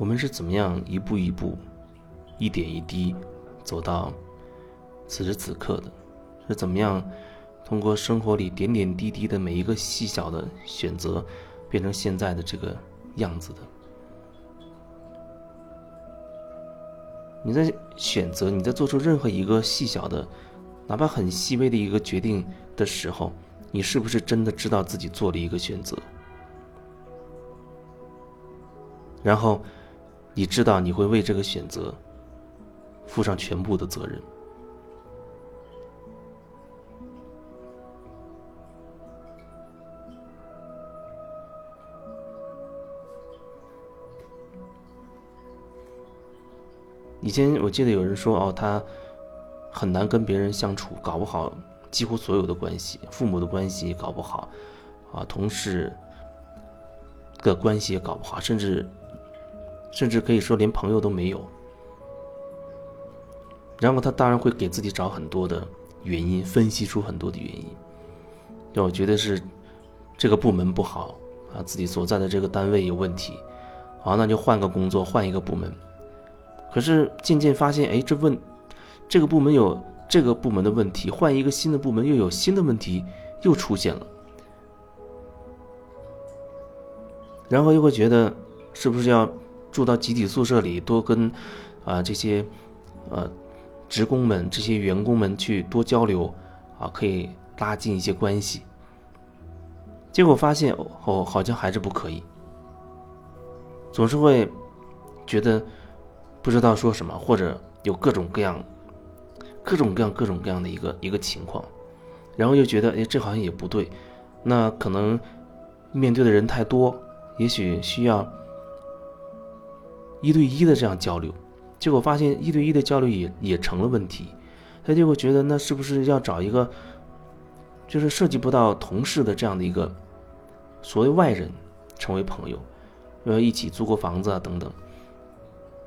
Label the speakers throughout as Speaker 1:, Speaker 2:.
Speaker 1: 我们是怎么样一步一步、一点一滴走到此时此刻的？是怎么样通过生活里点点滴滴的每一个细小的选择，变成现在的这个样子的？你在选择，你在做出任何一个细小的，哪怕很细微的一个决定的时候，你是不是真的知道自己做了一个选择？然后。你知道你会为这个选择负上全部的责任。以前我记得有人说哦，他很难跟别人相处，搞不好几乎所有的关系，父母的关系搞不好，啊，同事的关系也搞不好，甚至。甚至可以说连朋友都没有，然后他当然会给自己找很多的原因，分析出很多的原因。让我觉得是这个部门不好啊，自己所在的这个单位有问题，好，那就换个工作，换一个部门。可是渐渐发现，哎，这问这个部门有这个部门的问题，换一个新的部门又有新的问题又出现了，然后又会觉得是不是要？住到集体宿舍里，多跟啊这些呃职工们、这些员工们去多交流啊，可以拉近一些关系。结果发现哦，好像还是不可以，总是会觉得不知道说什么，或者有各种各样、各种各样、各种各样的一个一个情况，然后又觉得哎，这好像也不对，那可能面对的人太多，也许需要。一对一的这样交流，结果发现一对一的交流也也成了问题，他就会觉得那是不是要找一个，就是涉及不到同事的这样的一个所谓外人成为朋友，要一起租过房子啊等等。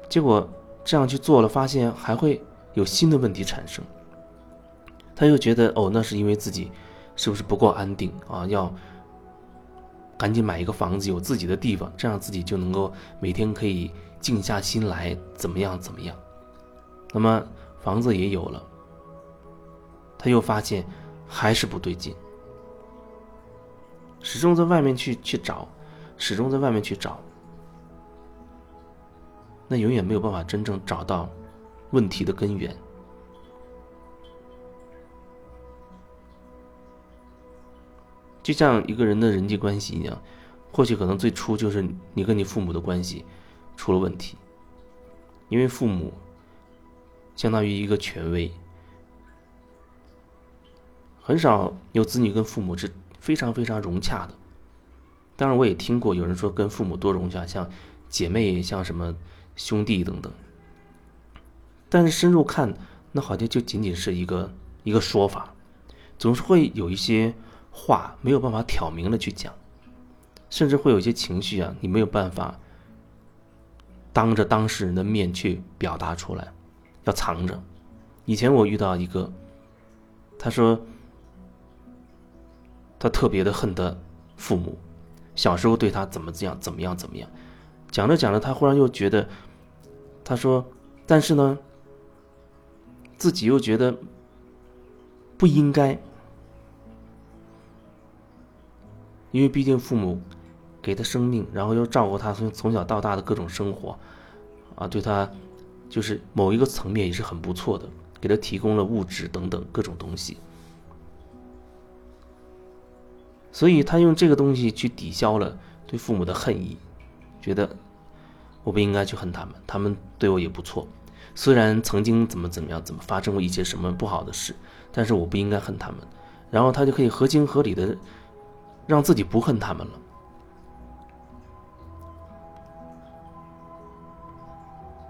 Speaker 1: 结果这样去做了，发现还会有新的问题产生。他又觉得哦，那是因为自己是不是不够安定啊？要赶紧买一个房子，有自己的地方，这样自己就能够每天可以。静下心来，怎么样？怎么样？那么房子也有了，他又发现还是不对劲，始终在外面去去找，始终在外面去找，那永远没有办法真正找到问题的根源。就像一个人的人际关系一样，或许可能最初就是你跟你父母的关系。出了问题，因为父母相当于一个权威，很少有子女跟父母是非常非常融洽的。当然，我也听过有人说跟父母多融洽，像姐妹、像什么兄弟等等。但是深入看，那好像就仅仅是一个一个说法，总是会有一些话没有办法挑明的去讲，甚至会有一些情绪啊，你没有办法。当着当事人的面去表达出来，要藏着。以前我遇到一个，他说他特别的恨他父母，小时候对他怎么这样怎么样怎么样。讲着讲着，他忽然又觉得，他说，但是呢，自己又觉得不应该，因为毕竟父母。给他生命，然后又照顾他从从小到大的各种生活，啊，对他就是某一个层面也是很不错的，给他提供了物质等等各种东西，所以他用这个东西去抵消了对父母的恨意，觉得我不应该去恨他们，他们对我也不错，虽然曾经怎么怎么样，怎么发生过一些什么不好的事，但是我不应该恨他们，然后他就可以合情合理的让自己不恨他们了。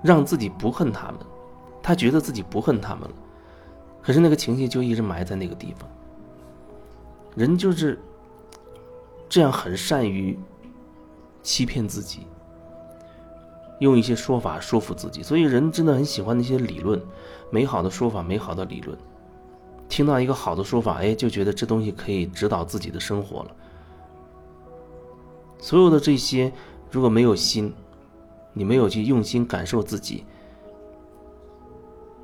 Speaker 1: 让自己不恨他们，他觉得自己不恨他们了，可是那个情绪就一直埋在那个地方。人就是这样，很善于欺骗自己，用一些说法说服自己。所以人真的很喜欢那些理论，美好的说法，美好的理论。听到一个好的说法，哎，就觉得这东西可以指导自己的生活了。所有的这些如果没有心。你没有去用心感受自己，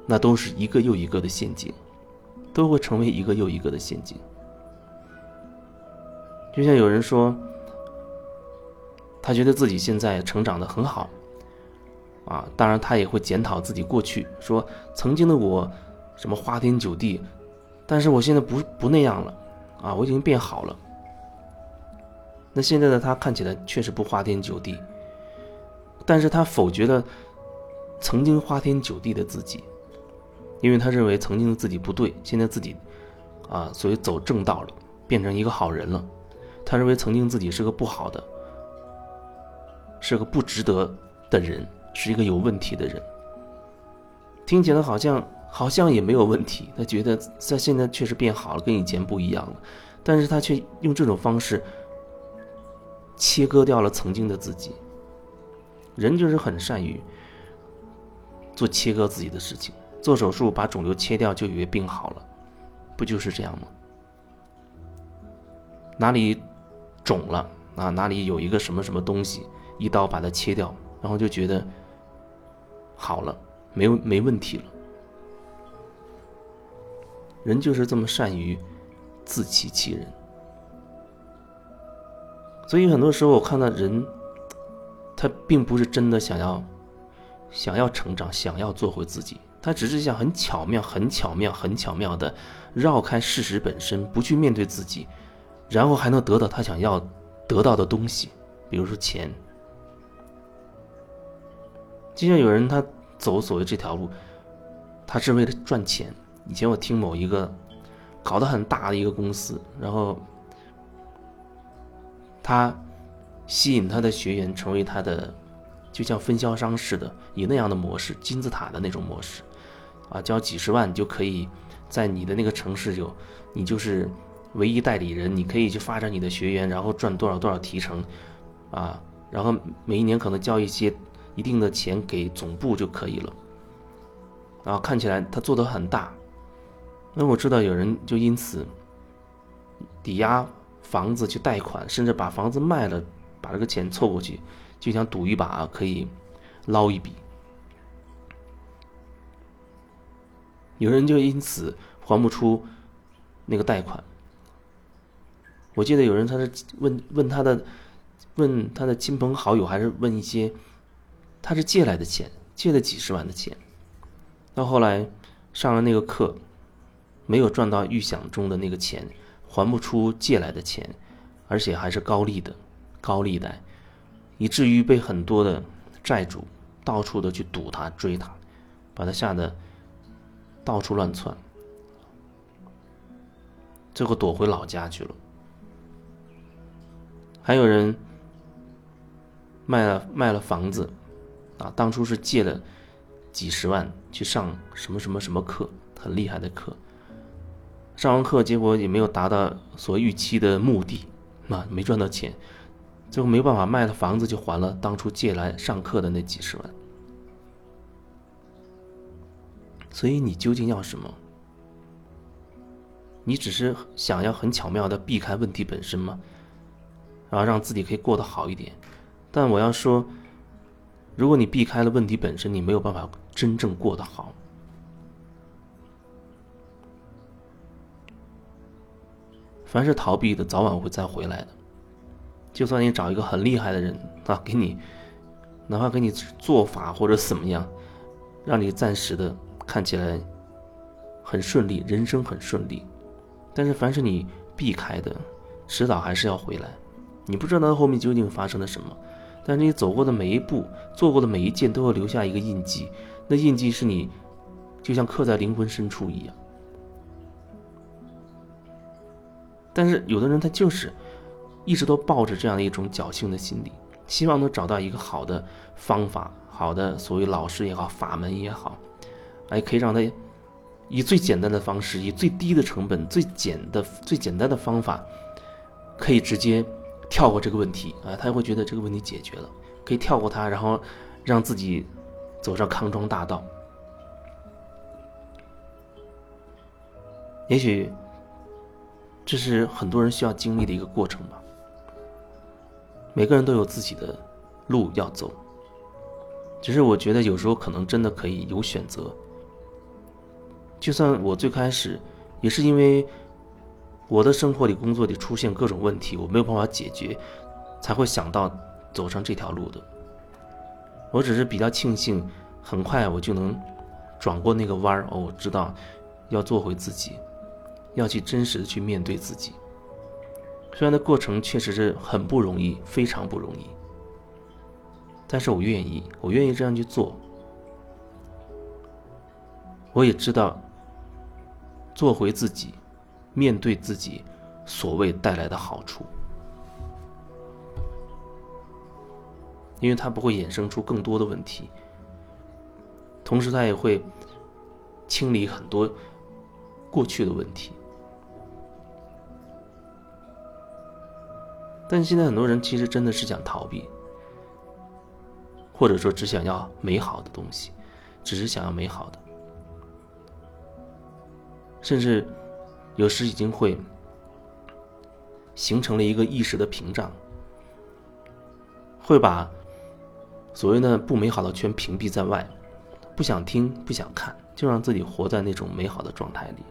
Speaker 1: 那都是一个又一个的陷阱，都会成为一个又一个的陷阱。就像有人说，他觉得自己现在成长的很好，啊，当然他也会检讨自己过去，说曾经的我什么花天酒地，但是我现在不不那样了，啊，我已经变好了。那现在的他看起来确实不花天酒地，但是他否决了曾经花天酒地的自己，因为他认为曾经的自己不对，现在自己啊，所以走正道了，变成一个好人了。他认为曾经自己是个不好的，是个不值得的人，是一个有问题的人。听起来好像好像也没有问题，他觉得在现在确实变好了，跟以前不一样了，但是他却用这种方式切割掉了曾经的自己。人就是很善于做切割自己的事情，做手术把肿瘤切掉就以为病好了，不就是这样吗？哪里？肿了啊，哪里有一个什么什么东西，一刀把它切掉，然后就觉得好了，没没问题了。人就是这么善于自欺欺人，所以很多时候我看到人，他并不是真的想要想要成长，想要做回自己，他只是想很巧妙、很巧妙、很巧妙的绕开事实本身，不去面对自己。然后还能得到他想要得到的东西，比如说钱。就像有人他走所谓这条路，他是为了赚钱。以前我听某一个搞得很大的一个公司，然后他吸引他的学员成为他的，就像分销商似的，以那样的模式，金字塔的那种模式，啊，交几十万就可以在你的那个城市有，你就是。唯一代理人，你可以去发展你的学员，然后赚多少多少提成，啊，然后每一年可能交一些一定的钱给总部就可以了。然后看起来他做的很大，那我知道有人就因此抵押房子去贷款，甚至把房子卖了，把这个钱凑过去，就想赌一把可以捞一笔。有人就因此还不出那个贷款。我记得有人他是问问他的，问他的亲朋好友，还是问一些，他是借来的钱，借了几十万的钱，到后来上了那个课，没有赚到预想中的那个钱，还不出借来的钱，而且还是高利的高利贷，以至于被很多的债主到处的去堵他追他，把他吓得到处乱窜，最后躲回老家去了。还有人卖了卖了房子，啊，当初是借了几十万去上什么什么什么课，很厉害的课。上完课，结果也没有达到所预期的目的，啊，没赚到钱，最后没办法卖了房子就还了当初借来上课的那几十万。所以你究竟要什么？你只是想要很巧妙的避开问题本身吗？然后让自己可以过得好一点，但我要说，如果你避开了问题本身，你没有办法真正过得好。凡是逃避的，早晚会再回来的。就算你找一个很厉害的人啊，给你，哪怕给你做法或者怎么样，让你暂时的看起来很顺利，人生很顺利，但是凡是你避开的，迟早还是要回来。你不知道后面究竟发生了什么，但是你走过的每一步，做过的每一件，都会留下一个印记。那印记是你，就像刻在灵魂深处一样。但是有的人他就是一直都抱着这样的一种侥幸的心理，希望能找到一个好的方法，好的所谓老师也好，法门也好，哎，可以让他以最简单的方式，以最低的成本、最简的最简单的方法，可以直接。跳过这个问题啊，他会觉得这个问题解决了，可以跳过它，然后让自己走上康庄大道。也许这是很多人需要经历的一个过程吧。每个人都有自己的路要走，只是我觉得有时候可能真的可以有选择。就算我最开始也是因为我的生活里、工作里出现各种问题，我没有办法解决，才会想到走上这条路的。我只是比较庆幸，很快我就能转过那个弯儿。哦，我知道要做回自己，要去真实的去面对自己。虽然那过程确实是很不容易，非常不容易，但是我愿意，我愿意这样去做。我也知道，做回自己，面对自己，所谓带来的好处，因为它不会衍生出更多的问题，同时它也会清理很多过去的问题。但现在很多人其实真的是想逃避，或者说只想要美好的东西，只是想要美好的，甚至有时已经会形成了一个意识的屏障，会把所谓的不美好的全屏蔽在外，不想听，不想看，就让自己活在那种美好的状态里。